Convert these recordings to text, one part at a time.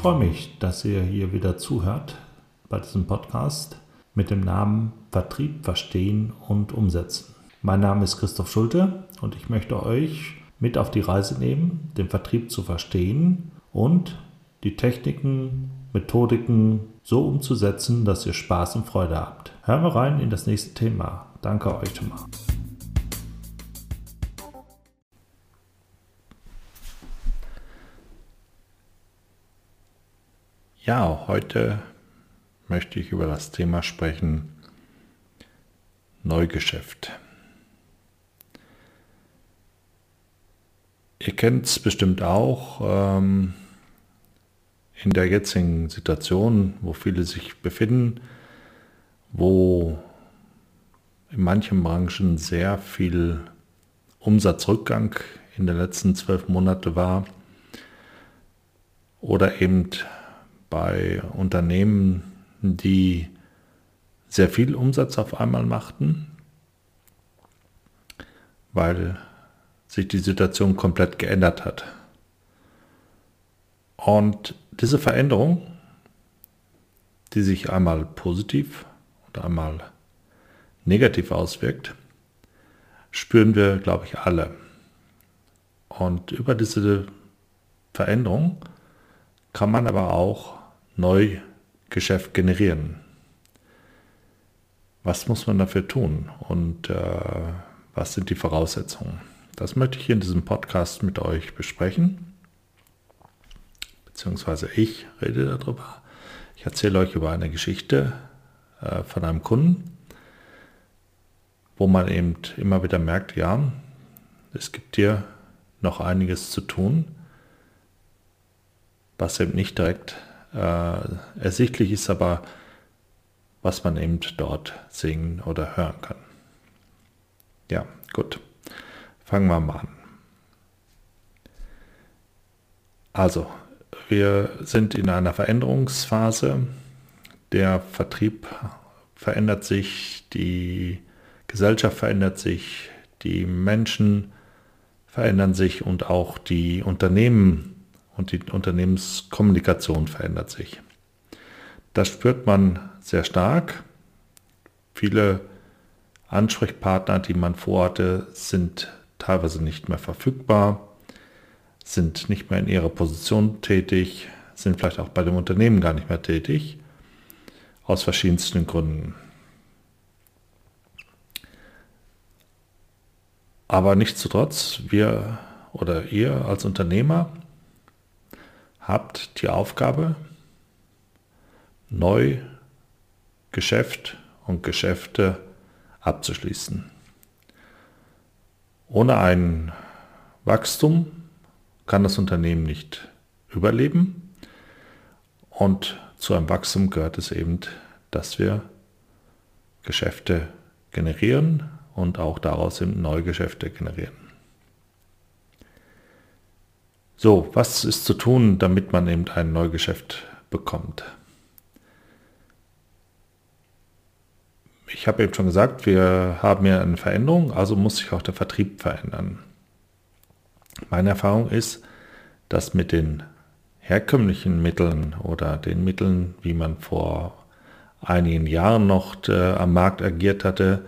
freue mich, dass ihr hier wieder zuhört bei diesem Podcast mit dem Namen Vertrieb verstehen und umsetzen. Mein Name ist Christoph Schulte und ich möchte euch mit auf die Reise nehmen, den Vertrieb zu verstehen und die Techniken, Methodiken so umzusetzen, dass ihr Spaß und Freude habt. Hören wir rein in das nächste Thema. Danke euch schon mal. Ja, heute möchte ich über das Thema sprechen Neugeschäft. Ihr kennt es bestimmt auch ähm, in der jetzigen Situation, wo viele sich befinden, wo in manchen Branchen sehr viel Umsatzrückgang in den letzten zwölf Monaten war oder eben bei Unternehmen, die sehr viel Umsatz auf einmal machten, weil sich die Situation komplett geändert hat. Und diese Veränderung, die sich einmal positiv oder einmal negativ auswirkt, spüren wir, glaube ich, alle. Und über diese Veränderung kann man aber auch Neugeschäft generieren. Was muss man dafür tun und äh, was sind die Voraussetzungen? Das möchte ich in diesem Podcast mit euch besprechen, beziehungsweise ich rede darüber. Ich erzähle euch über eine Geschichte äh, von einem Kunden, wo man eben immer wieder merkt, ja, es gibt hier noch einiges zu tun, was eben nicht direkt äh, ersichtlich ist, aber was man eben dort singen oder hören kann. Ja, gut. Fangen wir mal an. Also, wir sind in einer Veränderungsphase. Der Vertrieb verändert sich, die Gesellschaft verändert sich, die Menschen verändern sich und auch die Unternehmen und die Unternehmenskommunikation verändert sich. Das spürt man sehr stark. Viele Ansprechpartner, die man vorhatte, sind teilweise nicht mehr verfügbar, sind nicht mehr in ihrer Position tätig, sind vielleicht auch bei dem Unternehmen gar nicht mehr tätig, aus verschiedensten Gründen. Aber nichtsdestotrotz, wir oder ihr als Unternehmer habt die Aufgabe, neu Geschäft und Geschäfte abzuschließen. Ohne ein Wachstum kann das Unternehmen nicht überleben und zu einem Wachstum gehört es eben, dass wir Geschäfte generieren und auch daraus eben neue Geschäfte generieren. So, was ist zu tun, damit man eben ein Neugeschäft bekommt? Ich habe eben schon gesagt, wir haben ja eine Veränderung, also muss sich auch der Vertrieb verändern. Meine Erfahrung ist, dass mit den herkömmlichen Mitteln oder den Mitteln, wie man vor einigen Jahren noch äh, am Markt agiert hatte,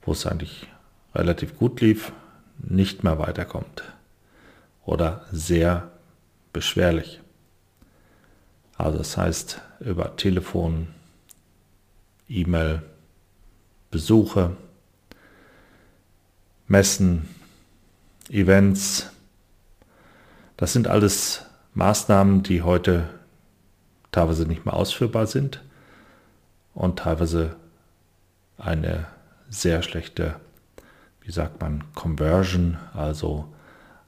wo es eigentlich relativ gut lief, nicht mehr weiterkommt oder sehr beschwerlich. Also das heißt über Telefon, E-Mail, Besuche, Messen, Events. Das sind alles Maßnahmen, die heute teilweise nicht mehr ausführbar sind und teilweise eine sehr schlechte, wie sagt man, Conversion, also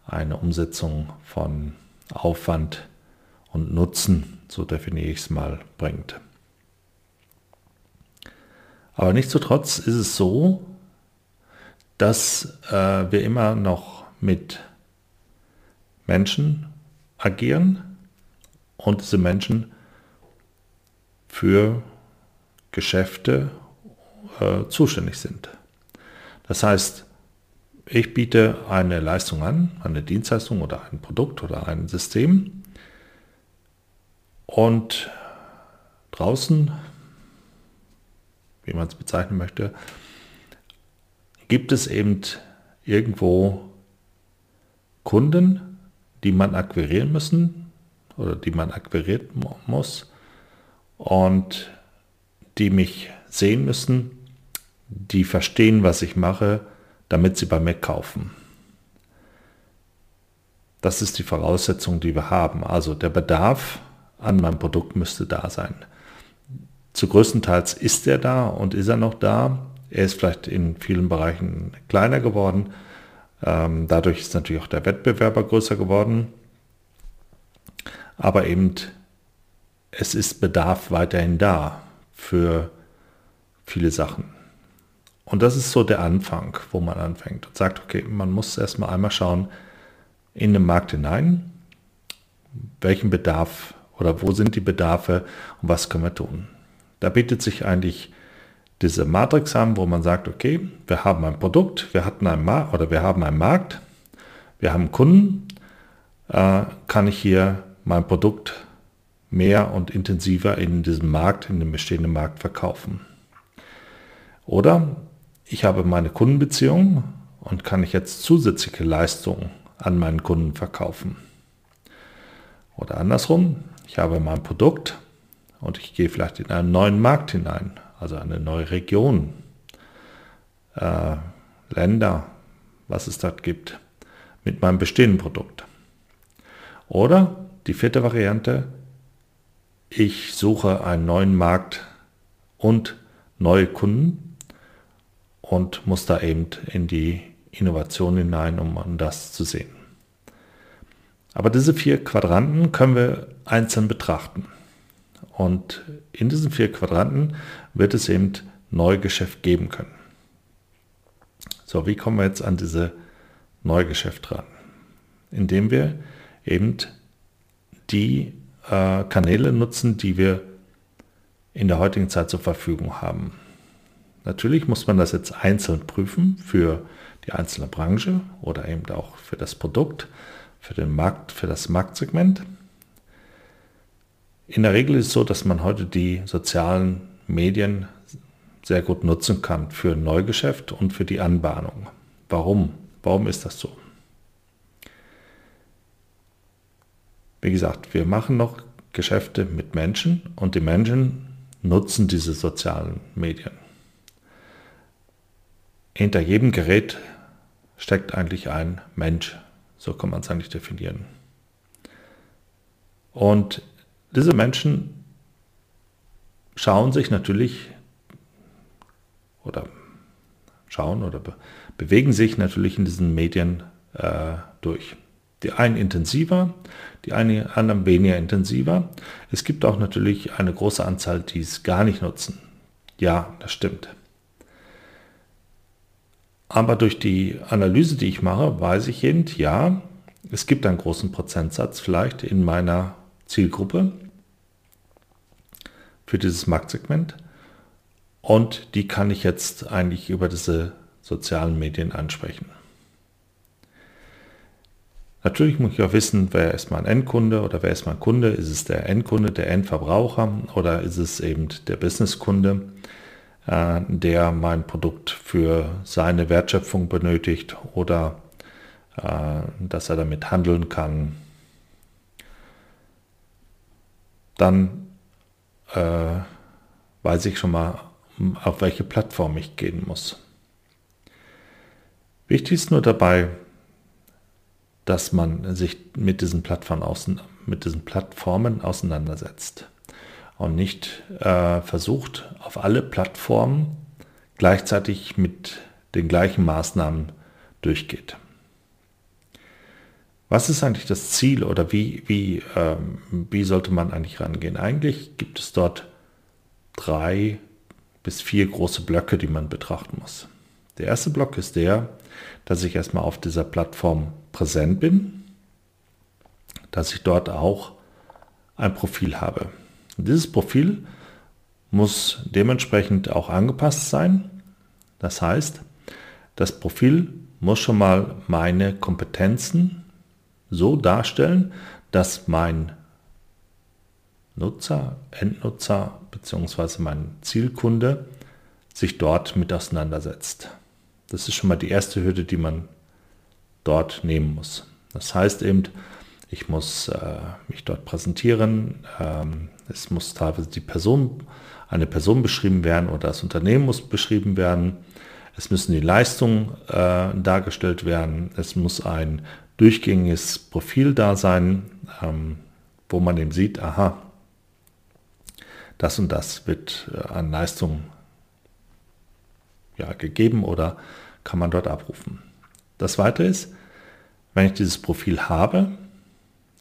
eine Umsetzung von Aufwand und Nutzen, so definiere ich es mal, bringt. Aber nichtsdestotrotz ist es so, dass äh, wir immer noch mit Menschen agieren und diese Menschen für Geschäfte äh, zuständig sind. Das heißt, ich biete eine Leistung an, eine Dienstleistung oder ein Produkt oder ein System. Und draußen, wie man es bezeichnen möchte, gibt es eben irgendwo Kunden, die man akquirieren müssen oder die man akquiriert muss und die mich sehen müssen, die verstehen, was ich mache, damit sie bei mir kaufen. Das ist die Voraussetzung, die wir haben. Also der Bedarf an meinem Produkt müsste da sein. Zu größtenteils ist er da und ist er noch da. Er ist vielleicht in vielen Bereichen kleiner geworden. Ähm, dadurch ist natürlich auch der Wettbewerber größer geworden. Aber eben, es ist Bedarf weiterhin da für viele Sachen. Und das ist so der Anfang, wo man anfängt und sagt, okay, man muss erstmal einmal schauen in den Markt hinein, welchen Bedarf oder wo sind die Bedarfe und was können wir tun. Da bietet sich eigentlich diese Matrix an, wo man sagt, okay, wir haben ein Produkt, wir hatten einen Markt oder wir haben einen Markt, wir haben Kunden, äh, kann ich hier mein Produkt mehr und intensiver in diesem Markt, in dem bestehenden Markt verkaufen. Oder ich habe meine Kundenbeziehung und kann ich jetzt zusätzliche Leistungen an meinen Kunden verkaufen. Oder andersrum, ich habe mein Produkt und ich gehe vielleicht in einen neuen Markt hinein, also eine neue Region, äh, Länder, was es dort gibt, mit meinem bestehenden Produkt. Oder die vierte Variante, ich suche einen neuen Markt und neue Kunden und muss da eben in die Innovation hinein, um das zu sehen. Aber diese vier Quadranten können wir einzeln betrachten. Und in diesen vier Quadranten wird es eben Neugeschäft geben können. So, wie kommen wir jetzt an diese Neugeschäft ran? Indem wir eben die äh, Kanäle nutzen, die wir in der heutigen Zeit zur Verfügung haben. Natürlich muss man das jetzt einzeln prüfen für die einzelne Branche oder eben auch für das Produkt, für den Markt, für das Marktsegment. In der Regel ist es so, dass man heute die sozialen Medien sehr gut nutzen kann für Neugeschäft und für die Anbahnung. Warum? Warum ist das so? Wie gesagt, wir machen noch Geschäfte mit Menschen und die Menschen nutzen diese sozialen Medien. Hinter jedem Gerät steckt eigentlich ein Mensch. So kann man es eigentlich definieren. Und diese Menschen schauen sich natürlich oder schauen oder be bewegen sich natürlich in diesen Medien äh, durch. Die einen intensiver, die einen anderen weniger intensiver. Es gibt auch natürlich eine große Anzahl, die es gar nicht nutzen. Ja, das stimmt. Aber durch die Analyse, die ich mache, weiß ich eben, ja, es gibt einen großen Prozentsatz vielleicht in meiner Zielgruppe für dieses Marktsegment und die kann ich jetzt eigentlich über diese sozialen Medien ansprechen. Natürlich muss ich auch wissen, wer ist mein Endkunde oder wer ist mein Kunde. Ist es der Endkunde, der Endverbraucher oder ist es eben der Businesskunde? Äh, der mein Produkt für seine Wertschöpfung benötigt oder äh, dass er damit handeln kann, dann äh, weiß ich schon mal, auf welche Plattform ich gehen muss. Wichtig ist nur dabei, dass man sich mit diesen Plattformen, mit diesen Plattformen auseinandersetzt und nicht äh, versucht, auf alle Plattformen gleichzeitig mit den gleichen Maßnahmen durchgeht. Was ist eigentlich das Ziel oder wie, wie, ähm, wie sollte man eigentlich rangehen? Eigentlich gibt es dort drei bis vier große Blöcke, die man betrachten muss. Der erste Block ist der, dass ich erstmal auf dieser Plattform präsent bin, dass ich dort auch ein Profil habe. Dieses Profil muss dementsprechend auch angepasst sein. Das heißt, das Profil muss schon mal meine Kompetenzen so darstellen, dass mein Nutzer, Endnutzer bzw. mein Zielkunde sich dort mit auseinandersetzt. Das ist schon mal die erste Hürde, die man dort nehmen muss. Das heißt eben, ich muss äh, mich dort präsentieren, ähm, es muss teilweise die Person, eine Person beschrieben werden oder das Unternehmen muss beschrieben werden, es müssen die Leistungen äh, dargestellt werden, es muss ein durchgängiges Profil da sein, ähm, wo man eben sieht, aha, das und das wird äh, an Leistung ja, gegeben oder kann man dort abrufen. Das Weitere ist, wenn ich dieses Profil habe,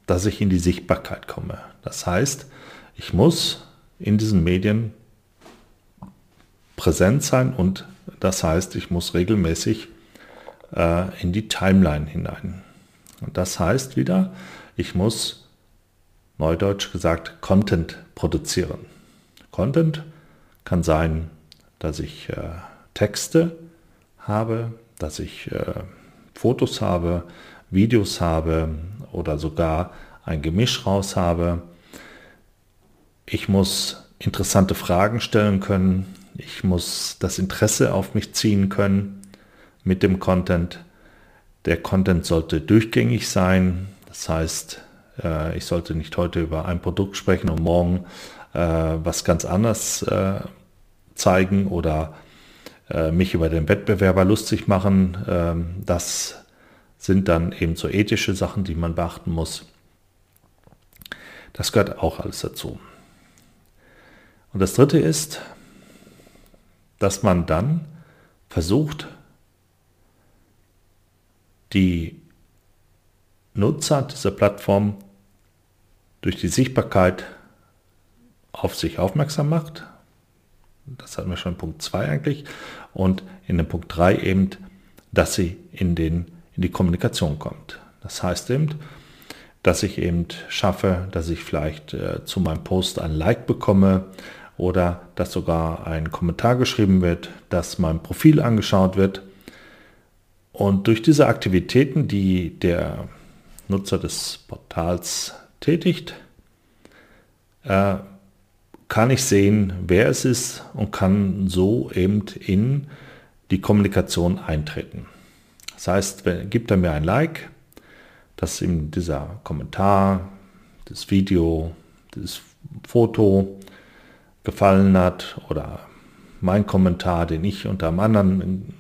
dass ich in die Sichtbarkeit komme. Das heißt, ich muss in diesen Medien präsent sein und das heißt, ich muss regelmäßig äh, in die Timeline hinein. Und das heißt wieder, ich muss, neudeutsch gesagt, Content produzieren. Content kann sein, dass ich äh, Texte habe, dass ich äh, Fotos habe, Videos habe oder sogar ein Gemisch raus habe. Ich muss interessante Fragen stellen können. Ich muss das Interesse auf mich ziehen können mit dem Content. Der Content sollte durchgängig sein. Das heißt, äh, ich sollte nicht heute über ein Produkt sprechen und morgen äh, was ganz anderes äh, zeigen oder mich über den Wettbewerber lustig machen. Ähm, das sind dann eben so ethische Sachen, die man beachten muss. Das gehört auch alles dazu. Und das Dritte ist, dass man dann versucht, die Nutzer dieser Plattform durch die Sichtbarkeit auf sich aufmerksam macht. Das hatten wir schon in Punkt 2 eigentlich. Und in dem Punkt 3 eben, dass sie in, den, in die Kommunikation kommt. Das heißt eben, dass ich eben schaffe, dass ich vielleicht äh, zu meinem Post ein Like bekomme oder dass sogar ein Kommentar geschrieben wird, dass mein Profil angeschaut wird. Und durch diese Aktivitäten, die der Nutzer des Portals tätigt, äh, kann ich sehen, wer es ist und kann so eben in die Kommunikation eintreten. Das heißt, wenn, gibt er mir ein Like, dass ihm dieser Kommentar, das Video, das Foto gefallen hat oder mein Kommentar, den ich unter einem anderen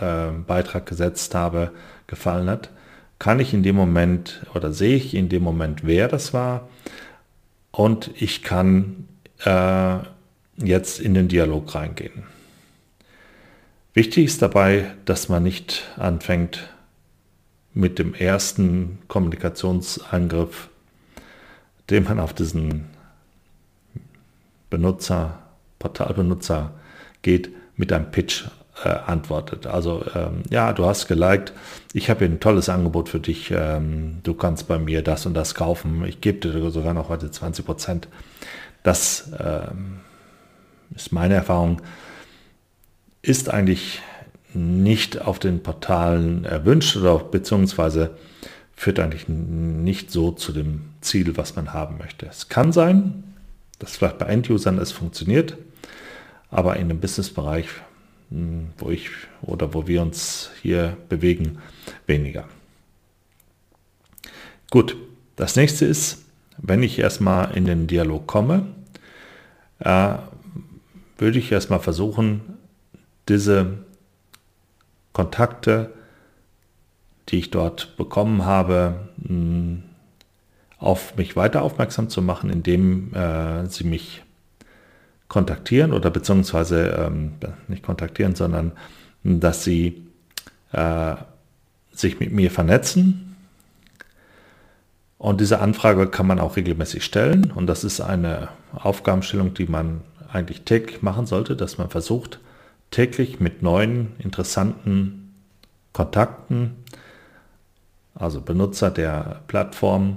äh, Beitrag gesetzt habe, gefallen hat, kann ich in dem Moment oder sehe ich in dem Moment, wer das war und ich kann äh, jetzt in den Dialog reingehen. Wichtig ist dabei, dass man nicht anfängt mit dem ersten Kommunikationsangriff, den man auf diesen Benutzer, Portalbenutzer geht, mit einem Pitch äh, antwortet. Also ähm, ja, du hast geliked, ich habe ein tolles Angebot für dich, ähm, du kannst bei mir das und das kaufen, ich gebe dir sogar noch heute 20 Prozent. Das ähm, ist meine Erfahrung, ist eigentlich nicht auf den Portalen erwünscht oder beziehungsweise führt eigentlich nicht so zu dem Ziel, was man haben möchte. Es kann sein, dass vielleicht bei Endusern es funktioniert, aber in dem Businessbereich wo ich oder wo wir uns hier bewegen, weniger. Gut, das nächste ist, wenn ich erstmal in den Dialog komme, äh, würde ich erstmal versuchen, diese Kontakte, die ich dort bekommen habe, mh, auf mich weiter aufmerksam zu machen, indem äh, sie mich kontaktieren oder beziehungsweise ähm, nicht kontaktieren, sondern dass sie äh, sich mit mir vernetzen. Und diese Anfrage kann man auch regelmäßig stellen und das ist eine Aufgabenstellung, die man eigentlich täglich machen sollte, dass man versucht, täglich mit neuen, interessanten Kontakten, also Benutzer der Plattform,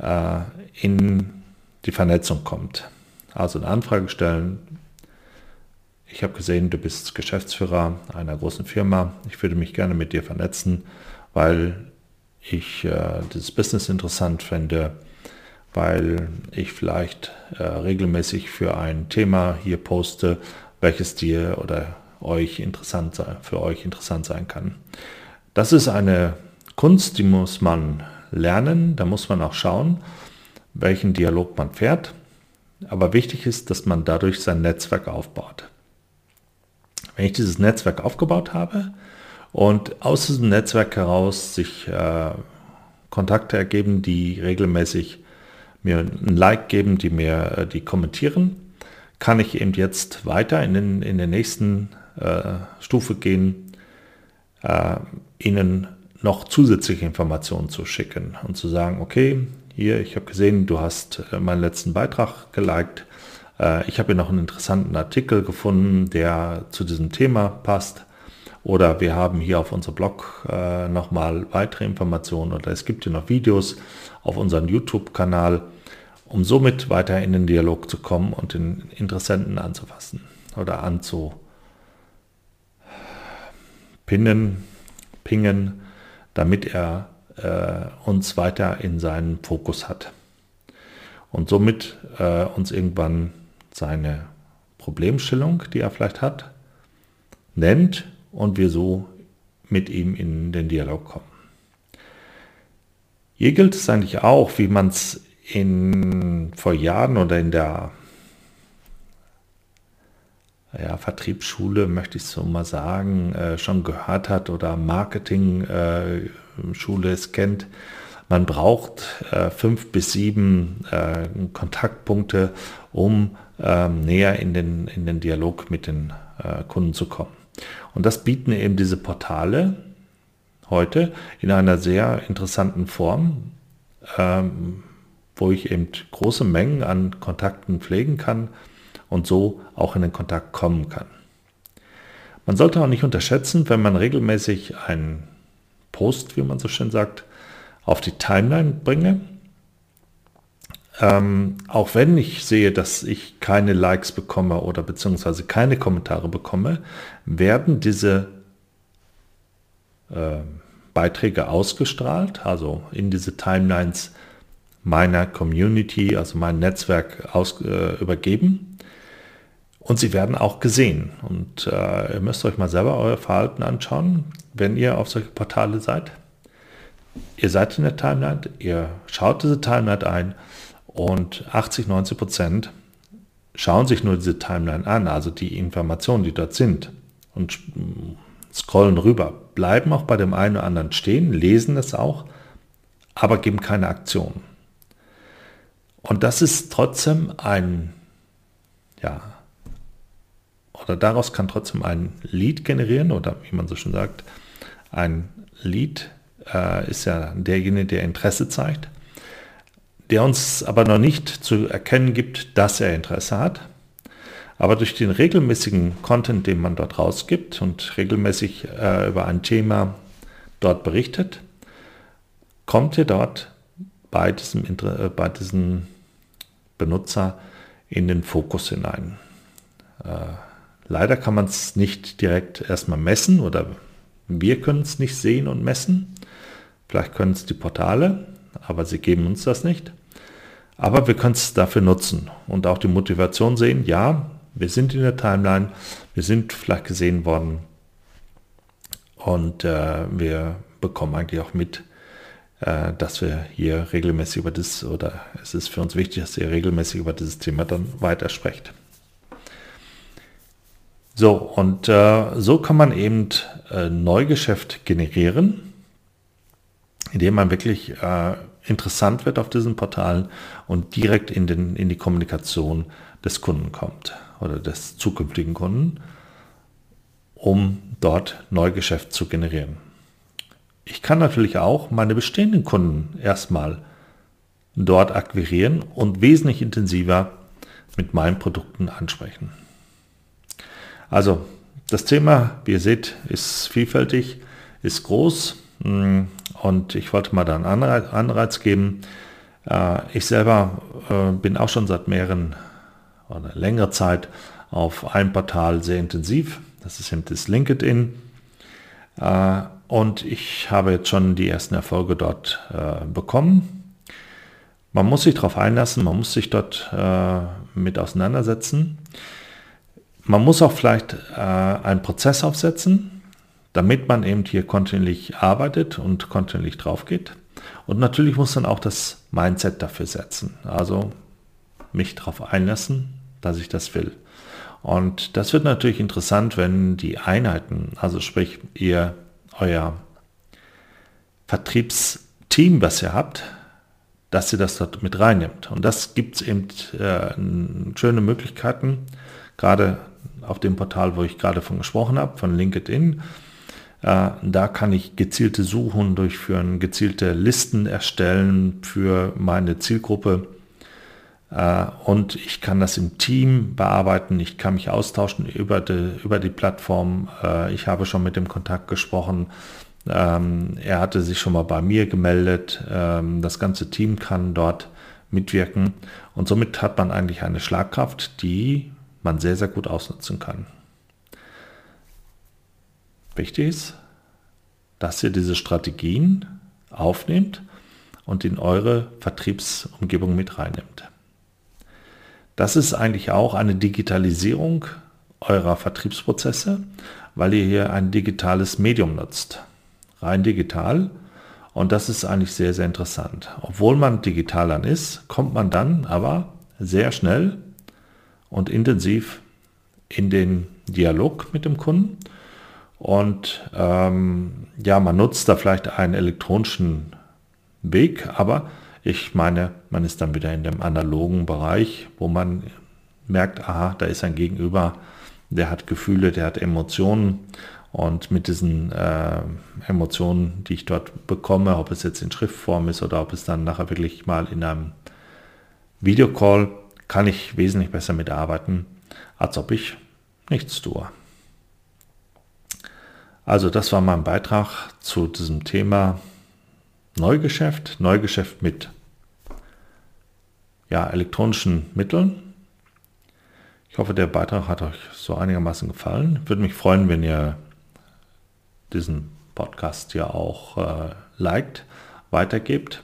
äh, in die Vernetzung kommt. Also eine Anfrage stellen. Ich habe gesehen, du bist Geschäftsführer einer großen Firma. Ich würde mich gerne mit dir vernetzen, weil ich äh, dieses Business interessant fände weil ich vielleicht äh, regelmäßig für ein Thema hier poste, welches dir oder euch interessant sein, für euch interessant sein kann. Das ist eine Kunst, die muss man lernen, da muss man auch schauen, welchen Dialog man fährt. Aber wichtig ist, dass man dadurch sein Netzwerk aufbaut. Wenn ich dieses Netzwerk aufgebaut habe und aus diesem Netzwerk heraus sich äh, Kontakte ergeben, die regelmäßig mir ein Like geben, die mir äh, die kommentieren, kann ich eben jetzt weiter in den, in der nächsten äh, Stufe gehen, äh, ihnen noch zusätzliche Informationen zu schicken und zu sagen, okay, hier, ich habe gesehen, du hast äh, meinen letzten Beitrag geliked. Äh, ich habe hier noch einen interessanten Artikel gefunden, der zu diesem Thema passt. Oder wir haben hier auf unserem Blog äh, nochmal weitere Informationen oder es gibt hier noch Videos auf unserem YouTube-Kanal, um somit weiter in den Dialog zu kommen und den Interessenten anzufassen oder anzupinnen, pingen, damit er äh, uns weiter in seinen Fokus hat. Und somit äh, uns irgendwann seine Problemstellung, die er vielleicht hat, nennt und wir so mit ihm in den Dialog kommen. Hier gilt es eigentlich auch, wie man es in vor Jahren oder in der ja, Vertriebsschule, möchte ich so mal sagen, äh, schon gehört hat oder Marketing äh, es kennt. Man braucht äh, fünf bis sieben äh, Kontaktpunkte, um ähm, näher in den, in den Dialog mit den äh, Kunden zu kommen. Und das bieten eben diese Portale heute in einer sehr interessanten Form, ähm, wo ich eben große Mengen an Kontakten pflegen kann und so auch in den Kontakt kommen kann. Man sollte auch nicht unterschätzen, wenn man regelmäßig einen Post, wie man so schön sagt, auf die Timeline bringe. Ähm, auch wenn ich sehe, dass ich keine Likes bekomme oder beziehungsweise keine Kommentare bekomme, werden diese äh, Beiträge ausgestrahlt, also in diese Timelines meiner Community, also mein Netzwerk aus, äh, übergeben. Und sie werden auch gesehen. Und äh, ihr müsst euch mal selber euer Verhalten anschauen wenn ihr auf solche Portale seid. Ihr seid in der Timeline, ihr schaut diese Timeline ein und 80, 90 Prozent schauen sich nur diese Timeline an, also die Informationen, die dort sind und scrollen rüber, bleiben auch bei dem einen oder anderen stehen, lesen es auch, aber geben keine Aktion. Und das ist trotzdem ein, ja, oder daraus kann trotzdem ein Lied generieren oder wie man so schon sagt, ein Lied äh, ist ja derjenige, der Interesse zeigt, der uns aber noch nicht zu erkennen gibt, dass er Interesse hat. Aber durch den regelmäßigen Content, den man dort rausgibt und regelmäßig äh, über ein Thema dort berichtet, kommt ihr dort bei diesem, äh, bei diesem Benutzer in den Fokus hinein. Äh, leider kann man es nicht direkt erstmal messen oder wir können es nicht sehen und messen. Vielleicht können es die Portale, aber sie geben uns das nicht. Aber wir können es dafür nutzen und auch die Motivation sehen, ja, wir sind in der Timeline, wir sind vielleicht gesehen worden und äh, wir bekommen eigentlich auch mit, äh, dass wir hier regelmäßig über das, oder es ist für uns wichtig, dass ihr regelmäßig über dieses Thema dann weiter sprecht. So, und äh, so kann man eben äh, Neugeschäft generieren, indem man wirklich äh, interessant wird auf diesen Portalen und direkt in, den, in die Kommunikation des Kunden kommt oder des zukünftigen Kunden, um dort Neugeschäft zu generieren. Ich kann natürlich auch meine bestehenden Kunden erstmal dort akquirieren und wesentlich intensiver mit meinen Produkten ansprechen. Also das Thema, wie ihr seht, ist vielfältig, ist groß mm, und ich wollte mal da einen Anreiz geben. Äh, ich selber äh, bin auch schon seit mehreren oder längerer Zeit auf einem Portal sehr intensiv. Das ist eben das LinkedIn. Äh, und ich habe jetzt schon die ersten Erfolge dort bekommen. Man muss sich darauf einlassen, man muss sich dort mit auseinandersetzen. Man muss auch vielleicht äh, einen Prozess aufsetzen, damit man eben hier kontinuierlich arbeitet und kontinuierlich drauf geht. Und natürlich muss man auch das Mindset dafür setzen. Also mich darauf einlassen, dass ich das will. Und das wird natürlich interessant, wenn die Einheiten, also sprich ihr euer Vertriebsteam, was ihr habt, dass ihr das dort mit reinnimmt. Und das gibt es eben äh, schöne Möglichkeiten, gerade auf dem Portal, wo ich gerade von gesprochen habe, von LinkedIn. Äh, da kann ich gezielte Suchen durchführen, gezielte Listen erstellen für meine Zielgruppe. Äh, und ich kann das im Team bearbeiten, ich kann mich austauschen über die, über die Plattform. Äh, ich habe schon mit dem Kontakt gesprochen. Ähm, er hatte sich schon mal bei mir gemeldet. Ähm, das ganze Team kann dort mitwirken. Und somit hat man eigentlich eine Schlagkraft, die man sehr, sehr gut ausnutzen kann. Wichtig ist, dass ihr diese Strategien aufnehmt und in eure Vertriebsumgebung mit reinnimmt. Das ist eigentlich auch eine Digitalisierung eurer Vertriebsprozesse, weil ihr hier ein digitales Medium nutzt. Rein digital. Und das ist eigentlich sehr, sehr interessant. Obwohl man digital dann ist, kommt man dann aber sehr schnell und intensiv in den Dialog mit dem Kunden. Und ähm, ja, man nutzt da vielleicht einen elektronischen Weg, aber ich meine, man ist dann wieder in dem analogen Bereich, wo man merkt, aha, da ist ein Gegenüber, der hat Gefühle, der hat Emotionen und mit diesen äh, Emotionen, die ich dort bekomme, ob es jetzt in Schriftform ist oder ob es dann nachher wirklich mal in einem Videocall, kann ich wesentlich besser mitarbeiten, als ob ich nichts tue. Also das war mein Beitrag zu diesem Thema Neugeschäft, Neugeschäft mit ja, elektronischen Mitteln. Ich hoffe, der Beitrag hat euch so einigermaßen gefallen. Würde mich freuen, wenn ihr diesen Podcast ja auch äh, liked, weitergebt.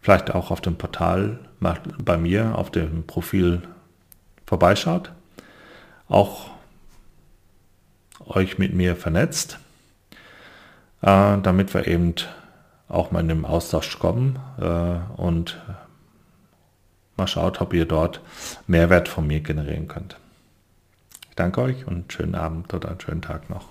Vielleicht auch auf dem Portal bei mir auf dem Profil vorbeischaut. Auch euch mit mir vernetzt, äh, damit wir eben auch mal in den Austausch kommen äh, und mal schaut, ob ihr dort Mehrwert von mir generieren könnt. Ich danke euch und schönen Abend oder einen schönen Tag noch.